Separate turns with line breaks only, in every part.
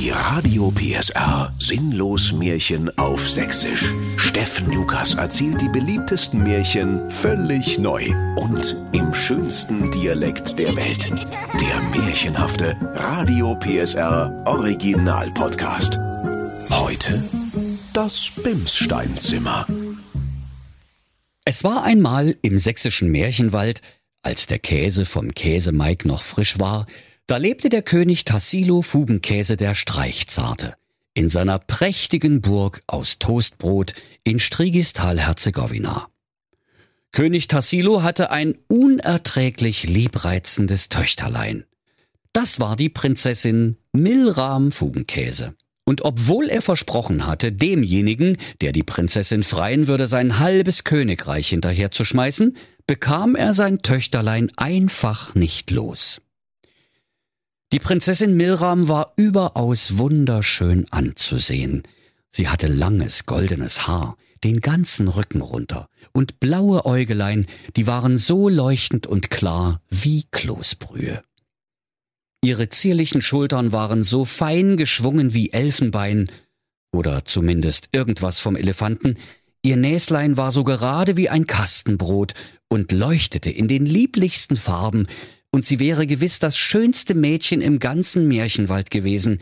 Die Radio PSR Sinnlos Märchen auf Sächsisch. Steffen Lukas erzählt die beliebtesten Märchen völlig neu und im schönsten Dialekt der Welt. Der märchenhafte Radio PSR Original Podcast. Heute das Bimssteinzimmer.
Es war einmal im sächsischen Märchenwald, als der Käse vom Käsemeig noch frisch war, da lebte der König Tassilo Fugenkäse der Streichzarte in seiner prächtigen Burg aus Toastbrot in Strigistal-Herzegowina. König Tassilo hatte ein unerträglich liebreizendes Töchterlein. Das war die Prinzessin Milram Fugenkäse. Und obwohl er versprochen hatte, demjenigen, der die Prinzessin freien würde, sein halbes Königreich hinterherzuschmeißen, bekam er sein Töchterlein einfach nicht los. Die Prinzessin Milram war überaus wunderschön anzusehen. Sie hatte langes goldenes Haar, den ganzen Rücken runter, und blaue Äugelein, die waren so leuchtend und klar wie Kloßbrühe. Ihre zierlichen Schultern waren so fein geschwungen wie Elfenbein, oder zumindest irgendwas vom Elefanten, ihr Näslein war so gerade wie ein Kastenbrot und leuchtete in den lieblichsten Farben, und sie wäre gewiss das schönste Mädchen im ganzen Märchenwald gewesen,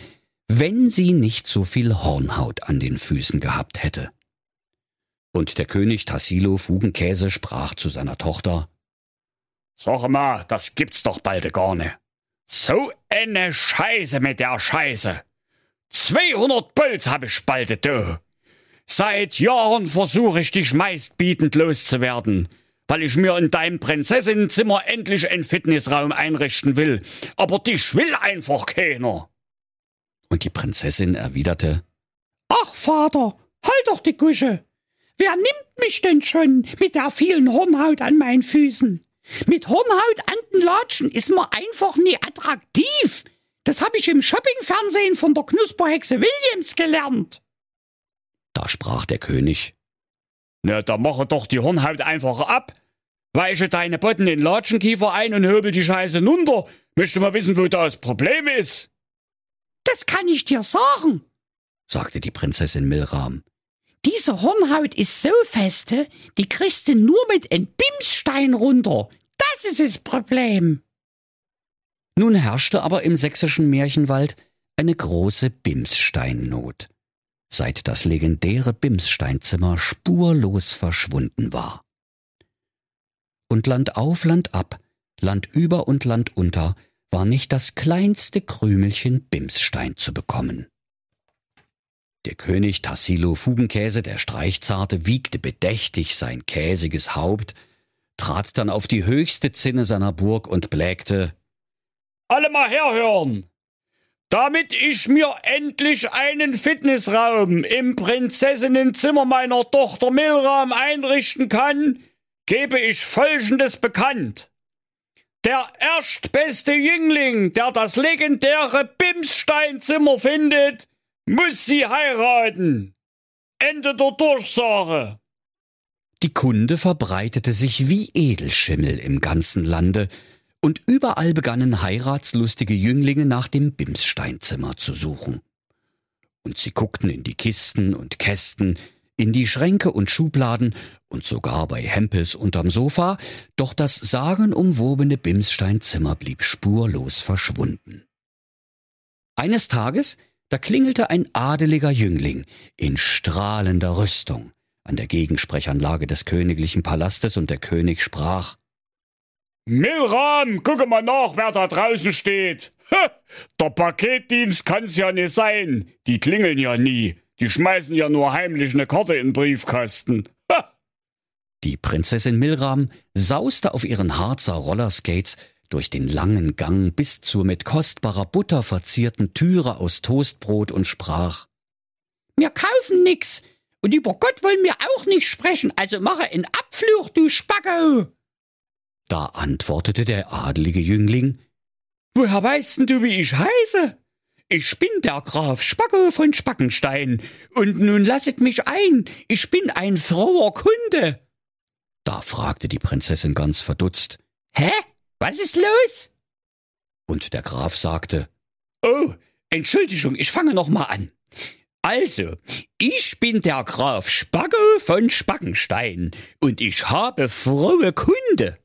wenn sie nicht so viel Hornhaut an den Füßen gehabt hätte. Und der König Tassilo Fugenkäse sprach zu seiner Tochter
Sag mal, das gibt's doch bald gar ne. So eine Scheiße mit der Scheiße. 200 Puls hab ich bald, du. Seit Jahren versuche ich dich meistbietend loszuwerden weil ich mir in deinem Prinzessinnenzimmer endlich einen Fitnessraum einrichten will. Aber dich will einfach keiner.
Und die Prinzessin erwiderte,
Ach, Vater, halt doch die Kusche. Wer nimmt mich denn schon mit der vielen Hornhaut an meinen Füßen? Mit Hornhaut an den Latschen ist man einfach nie attraktiv. Das habe ich im Shoppingfernsehen von der Knusperhexe Williams gelernt.
Da sprach der König,
na, da mache doch die Hornhaut einfach ab. Weiche deine Botten in Latschenkiefer ein und höbel die Scheiße nunter. Möchte mal wissen, wo da das Problem ist.
Das kann ich dir sagen,
sagte die Prinzessin Milram.
Diese Hornhaut ist so feste, die kriegst du nur mit einem Bimsstein runter. Das ist das Problem.
Nun herrschte aber im sächsischen Märchenwald eine große Bimssteinnot seit das legendäre Bimssteinzimmer spurlos verschwunden war. Und Land auf, Land ab, Land über und Land unter war nicht das kleinste Krümelchen Bimsstein zu bekommen. Der König Tassilo Fugenkäse, der Streichzarte, wiegte bedächtig sein käsiges Haupt, trat dann auf die höchste Zinne seiner Burg und blägte
Alle mal herhören! Damit ich mir endlich einen Fitnessraum im Prinzessinnenzimmer meiner Tochter Milram einrichten kann, gebe ich Folgendes bekannt. Der erstbeste Jüngling, der das legendäre Bimssteinzimmer findet, muss sie heiraten. Ende der Durchsage.
Die Kunde verbreitete sich wie Edelschimmel im ganzen Lande, und überall begannen heiratslustige Jünglinge nach dem Bimssteinzimmer zu suchen. Und sie guckten in die Kisten und Kästen, in die Schränke und Schubladen und sogar bei Hempels unterm Sofa, doch das sagenumwobene Bimssteinzimmer blieb spurlos verschwunden. Eines Tages, da klingelte ein adeliger Jüngling in strahlender Rüstung an der Gegensprechanlage des königlichen Palastes und der König sprach
Milram, gucke mal nach, wer da draußen steht. Ha, der Paketdienst kann's ja nicht sein. Die klingeln ja nie. Die schmeißen ja nur heimlich eine Karte in den Briefkasten. Ha.
Die Prinzessin Milram sauste auf ihren Harzer Rollerskates durch den langen Gang bis zur mit kostbarer Butter verzierten Türe aus Toastbrot und sprach
Wir kaufen nix, und über Gott wollen wir auch nicht sprechen, also mache in Abfluch, du Spacko!
Da antwortete der adlige Jüngling,
Woher weißt denn du, wie ich heiße? Ich bin der Graf Spacko von Spackenstein, und nun lasset mich ein, ich bin ein froher Kunde.
Da fragte die Prinzessin ganz verdutzt,
Hä? Was ist los?
Und der Graf sagte,
Oh, Entschuldigung, ich fange noch mal an. Also, ich bin der Graf Spacko von Spackenstein und ich habe frohe Kunde.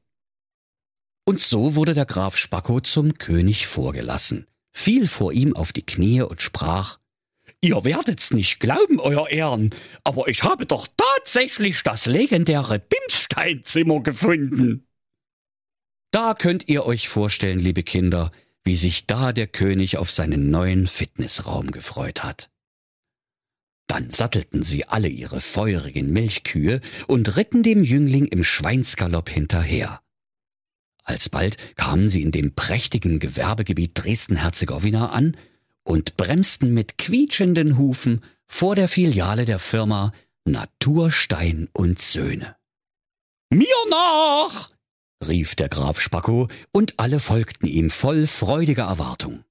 Und so wurde der Graf Spacko zum König vorgelassen, fiel vor ihm auf die Knie und sprach
Ihr werdet's nicht glauben, Euer Ehren, aber ich habe doch tatsächlich das legendäre Bimssteinzimmer gefunden.
Da könnt ihr euch vorstellen, liebe Kinder, wie sich da der König auf seinen neuen Fitnessraum gefreut hat. Dann sattelten sie alle ihre feurigen Milchkühe und ritten dem Jüngling im Schweinsgalopp hinterher. Alsbald kamen sie in dem prächtigen Gewerbegebiet Dresden-Herzegowina an und bremsten mit quietschenden Hufen vor der Filiale der Firma Naturstein und Söhne.
Mir nach!
rief der Graf Spacko, und alle folgten ihm voll freudiger Erwartung.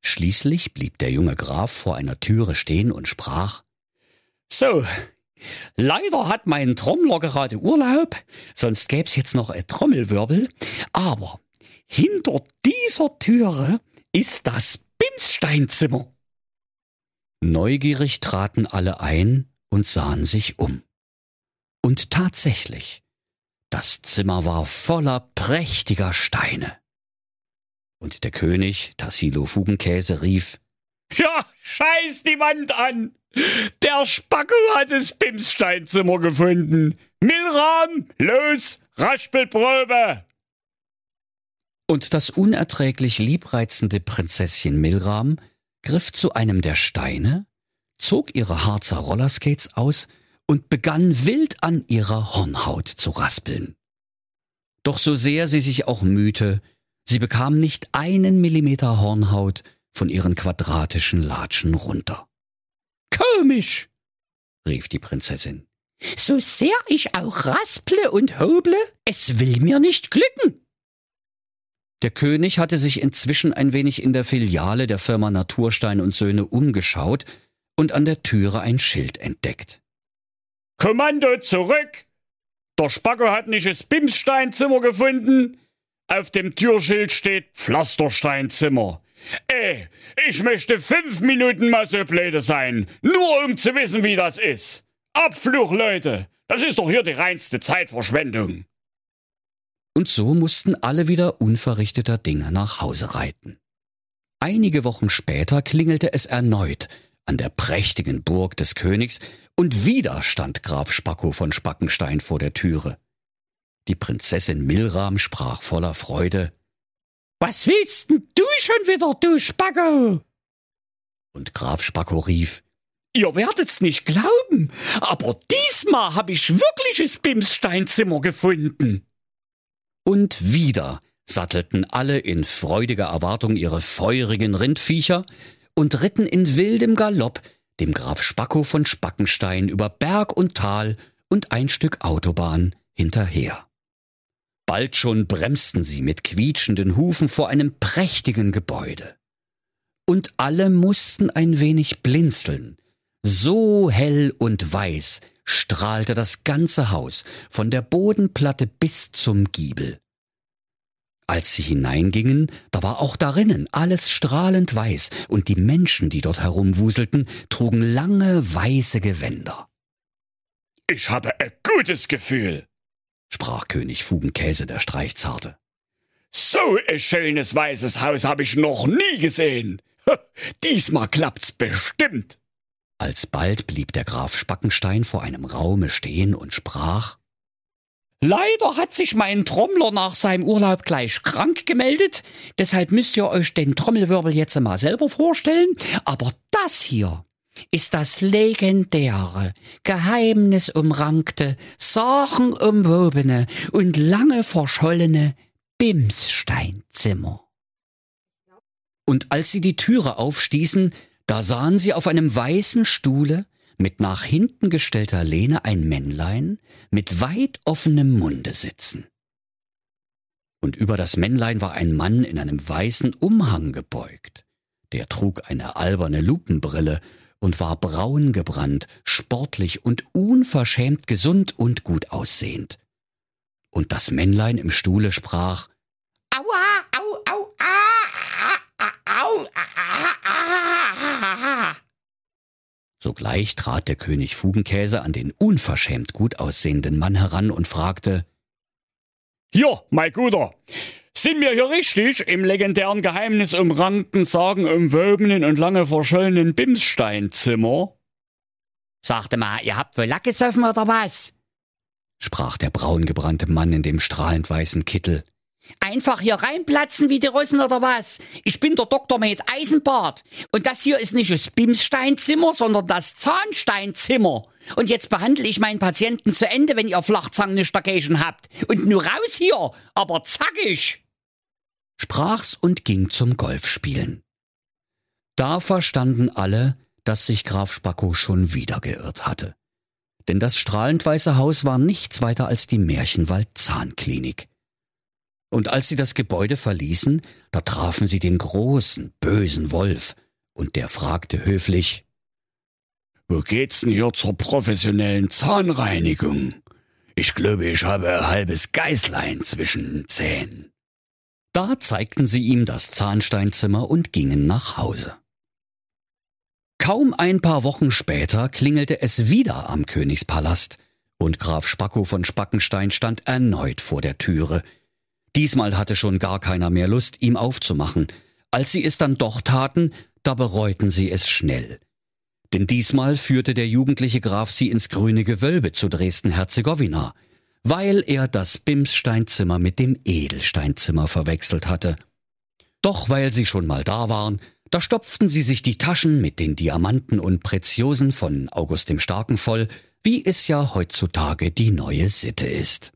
Schließlich blieb der junge Graf vor einer Türe stehen und sprach
So, leider hat mein Trommler gerade Urlaub, sonst gäb's jetzt noch ein Trommelwirbel, aber hinter dieser Türe ist das Bimssteinzimmer.
Neugierig traten alle ein und sahen sich um. Und tatsächlich, das Zimmer war voller prächtiger Steine. Und der König, Tassilo Fugenkäse, rief,
Ja, scheiß die Wand an! Der Spacko hat das Bimssteinzimmer gefunden. Milram, los, Raspelprobe!
Und das unerträglich liebreizende Prinzesschen Milram griff zu einem der Steine, zog ihre Harzer Rollerskates aus und begann wild an ihrer Hornhaut zu raspeln. Doch so sehr sie sich auch mühte, sie bekam nicht einen Millimeter Hornhaut von ihren quadratischen Latschen runter.
Komisch,
rief die Prinzessin.
So sehr ich auch rasple und hoble, es will mir nicht glücken.
Der König hatte sich inzwischen ein wenig in der Filiale der Firma Naturstein und Söhne umgeschaut und an der Türe ein Schild entdeckt.
Kommando zurück! Der Spacko hat nicht das Bimssteinzimmer gefunden. Auf dem Türschild steht Pflastersteinzimmer. Ey, ich möchte fünf Minuten mal so blöde sein, nur um zu wissen, wie das ist. Abfluch, Leute! Das ist doch hier die reinste Zeitverschwendung.
Und so mussten alle wieder unverrichteter Dinge nach Hause reiten. Einige Wochen später klingelte es erneut an der prächtigen Burg des Königs, und wieder stand Graf Spacko von Spackenstein vor der Türe. Die Prinzessin Milram sprach voller Freude
Was willst denn du schon wieder, du Spacko?
Und Graf Spacko rief
Ihr werdet's nicht glauben, aber diesmal hab ich wirkliches Bimssteinzimmer gefunden.
Und wieder sattelten alle in freudiger Erwartung ihre feurigen Rindviecher und ritten in wildem Galopp dem Graf Spacko von Spackenstein über Berg und Tal und ein Stück Autobahn hinterher. Bald schon bremsten sie mit quietschenden Hufen vor einem prächtigen Gebäude. Und alle mussten ein wenig blinzeln. So hell und weiß strahlte das ganze Haus von der Bodenplatte bis zum Giebel. Als sie hineingingen, da war auch darinnen alles strahlend weiß, und die Menschen, die dort herumwuselten, trugen lange weiße Gewänder.
Ich habe ein gutes Gefühl,
sprach König Fugenkäse der Streichzarte.
So ein schönes weißes Haus habe ich noch nie gesehen. Diesmal klappt's bestimmt.
Alsbald blieb der Graf Spackenstein vor einem Raume stehen und sprach
Leider hat sich mein Trommler nach seinem Urlaub gleich krank gemeldet, deshalb müsst ihr euch den Trommelwirbel jetzt mal selber vorstellen, aber das hier ist das legendäre, geheimnisumrankte, sagenumwobene und lange verschollene Bimssteinzimmer.
Und als sie die Türe aufstießen, da sahen sie auf einem weißen Stuhle mit nach hinten gestellter Lehne ein Männlein mit weit offenem Munde sitzen. Und über das Männlein war ein Mann in einem weißen Umhang gebeugt. Der trug eine alberne Lupenbrille und war braun gebrannt, sportlich und unverschämt gesund und gut aussehend. Und das Männlein im Stuhle sprach
Aua, au, au, au, a, au, a, a,
Sogleich trat der König Fugenkäse an den unverschämt gut aussehenden Mann heran und fragte
Hier, mein Guter, sind wir hier richtig im legendären Geheimnis umrankten, sagenumwobenen und lange verschollenen Bimssteinzimmer?
Sagte mal, ihr habt wohl Lack gesoffen oder was?
sprach der braungebrannte Mann in dem strahlend weißen Kittel.
Einfach hier reinplatzen wie die Russen oder was? Ich bin der Dr. Med Eisenbart. Und das hier ist nicht das Bimssteinzimmer, sondern das Zahnsteinzimmer. Und jetzt behandle ich meinen Patienten zu Ende, wenn ihr Flachzangen nicht dagegen habt. Und nur raus hier, aber zackig!
Sprach's und ging zum Golfspielen. Da verstanden alle, dass sich Graf Spacko schon wieder geirrt hatte. Denn das strahlend weiße Haus war nichts weiter als die Märchenwald Zahnklinik. Und als sie das Gebäude verließen, da trafen sie den großen, bösen Wolf, und der fragte höflich
Wo geht's denn hier zur professionellen Zahnreinigung? Ich glaube, ich habe ein halbes Geißlein zwischen den Zähnen.
Da zeigten sie ihm das Zahnsteinzimmer und gingen nach Hause. Kaum ein paar Wochen später klingelte es wieder am Königspalast, und Graf Spacko von Spackenstein stand erneut vor der Türe, Diesmal hatte schon gar keiner mehr Lust, ihm aufzumachen. Als sie es dann doch taten, da bereuten sie es schnell. Denn diesmal führte der jugendliche Graf sie ins grüne Gewölbe zu Dresden-Herzegowina, weil er das Bimssteinzimmer mit dem Edelsteinzimmer verwechselt hatte. Doch weil sie schon mal da waren, da stopften sie sich die Taschen mit den Diamanten und Preziosen von August dem Starken voll, wie es ja heutzutage die neue Sitte ist.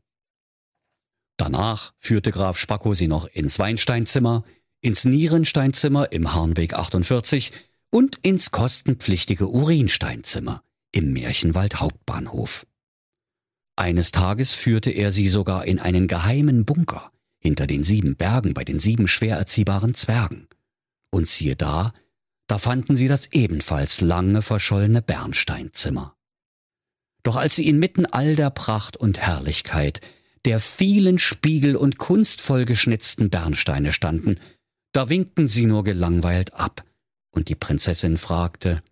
Danach führte Graf Spacko sie noch ins Weinsteinzimmer, ins Nierensteinzimmer im Harnweg 48 und ins kostenpflichtige Urinsteinzimmer im Märchenwald Hauptbahnhof. Eines Tages führte er sie sogar in einen geheimen Bunker hinter den sieben Bergen bei den sieben schwer erziehbaren Zwergen. Und siehe da, da fanden sie das ebenfalls lange verschollene Bernsteinzimmer. Doch als sie inmitten all der Pracht und Herrlichkeit der vielen Spiegel und kunstvoll geschnitzten Bernsteine standen, da winkten sie nur gelangweilt ab, und die Prinzessin fragte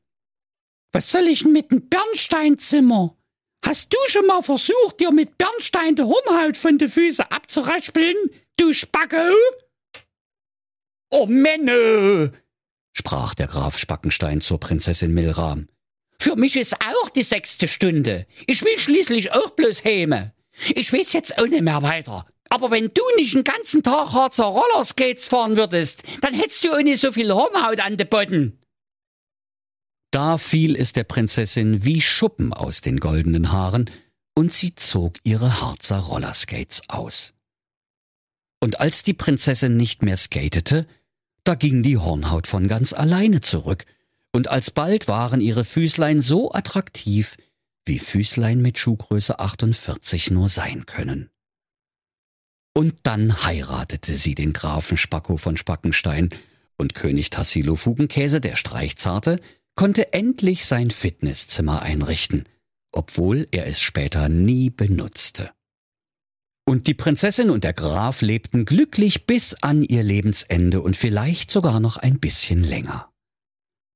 Was soll ich denn mit dem Bernsteinzimmer? Hast du schon mal versucht, dir mit Bernstein die Hornhaut von de Füße abzuraspeln, du Spacke?
Oh Männer,
sprach der Graf Spackenstein zur Prinzessin Milram.
Für mich ist auch die sechste Stunde. Ich will schließlich auch bloß häme. Ich weiß jetzt auch nicht mehr weiter. Aber wenn du nicht den ganzen Tag Harzer Rollerskates fahren würdest, dann hättest du auch nicht so viel Hornhaut an den Boden.
Da fiel es der Prinzessin wie Schuppen aus den goldenen Haaren, und sie zog ihre Harzer Rollerskates aus. Und als die Prinzessin nicht mehr skatete, da ging die Hornhaut von ganz alleine zurück, und alsbald waren ihre Füßlein so attraktiv, wie Füßlein mit Schuhgröße 48 nur sein können. Und dann heiratete sie den Grafen Spacko von Spackenstein, und König Tassilo Fugenkäse, der Streichzarte, konnte endlich sein Fitnesszimmer einrichten, obwohl er es später nie benutzte. Und die Prinzessin und der Graf lebten glücklich bis an ihr Lebensende und vielleicht sogar noch ein bisschen länger.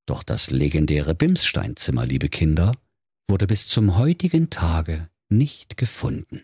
Doch das legendäre Bimssteinzimmer, liebe Kinder, wurde bis zum heutigen Tage nicht gefunden.